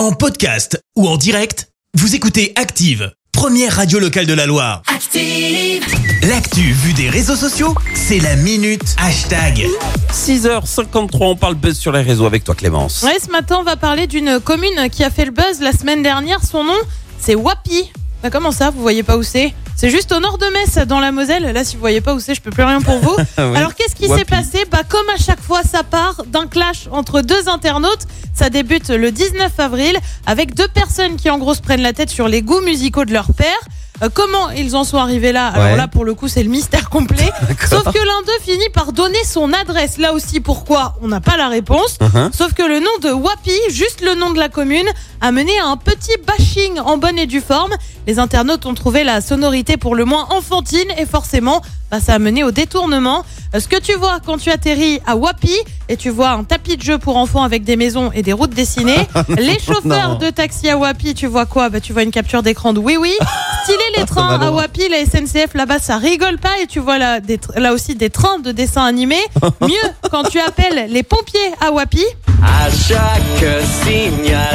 En podcast ou en direct, vous écoutez Active, première radio locale de la Loire. Active. L'actu vue des réseaux sociaux, c'est la minute hashtag. 6h53, on parle buzz sur les réseaux avec toi Clémence. Ouais, ce matin, on va parler d'une commune qui a fait le buzz la semaine dernière. Son nom, c'est Wapi. Bah, comment ça, vous voyez pas où c'est? C'est juste au nord de Metz, dans la Moselle. Là, si vous voyez pas où c'est, je peux plus rien pour vous. Oui. Alors, qu'est-ce qui s'est passé? Bah, comme à chaque fois, ça part d'un clash entre deux internautes. Ça débute le 19 avril avec deux personnes qui, en gros, se prennent la tête sur les goûts musicaux de leur père. Euh, comment ils en sont arrivés là Alors Ouais. là, pour le coup, c'est le mystère complet. Sauf que l'un d'eux finit par donner son adresse. Là aussi, pourquoi On n'a pas la réponse. Uh-huh. Sauf que le nom de Wapi, juste le nom de la commune, a mené à un petit bashing en bonne et due forme. Les internautes ont trouvé la sonorité pour le moins enfantine et forcément, bah, ça a mené au détournement. Ce que tu vois quand tu atterris à Wapi et tu vois un tapis de jeu pour enfants avec des maisons et des routes dessinées, les chauffeurs Non. de taxi à Wapi, tu vois quoi? Bah, Tu vois une capture d'écran de Oui Oui. Stylé les trains va à. Wapi, la SNCF là-bas, ça rigole pas et tu vois là, des tr- là aussi des trains de dessins animés. Mieux, quand tu appelles les pompiers à Wapi, À chaque signal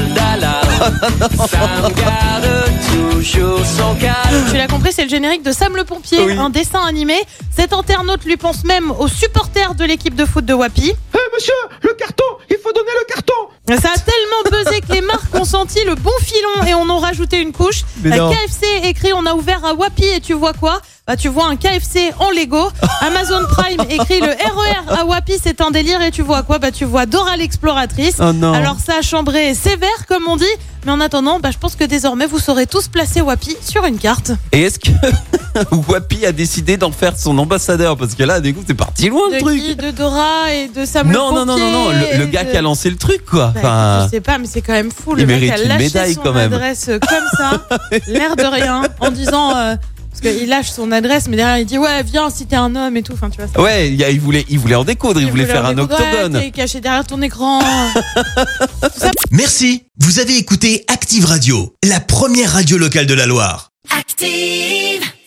d'alarme, ça me garde toujours son calme. Tu l'as compris, c'est le générique de Sam le Pompier, Oui. un dessin animé. Cet internaute lui pense même aux supporters de l'équipe de foot de Wapi. Eh monsieur, le carton, il faut donner le carton Ça a tellement buzzé que les marques ont senti le bon filon et en ont rajouté une couche. Non. KFC écrit on a ouvert à Wapi et tu vois quoi? Bah, tu vois un KFC en Lego. Amazon Prime écrit le RER à Wapi, c'est un délire. Et tu vois quoi? Bah tu vois Dora l'exploratrice. Oh non. Alors ça a chambré sévère comme on dit. Mais en attendant, bah, je pense que désormais vous saurez tous placer Wapi sur une carte. Et est-ce que Wapi a décidé d'en faire son ambassadeur? Parce que là, du coup, c'est parti loin le De truc. qui? De Dora et de Sam Non, le non, non, non, non, le, le gars de- qui a lancé le truc, quoi. Bah, Enfin, je sais pas, mais c'est quand même fou. Le Il mec mérite a une lâché médaille, son quand même. adresse comme ça, l'air de rien, en disant euh, parce qu'il lâche son adresse, mais derrière il dit ouais viens si t'es un homme et tout. Enfin tu vois. ça- ouais, il, y a- il voulait, il voulait en découdre, il, voulait faire un octogone. T'es caché derrière ton écran. Merci, vous avez écouté Active Radio, la première radio locale de la Loire. Active.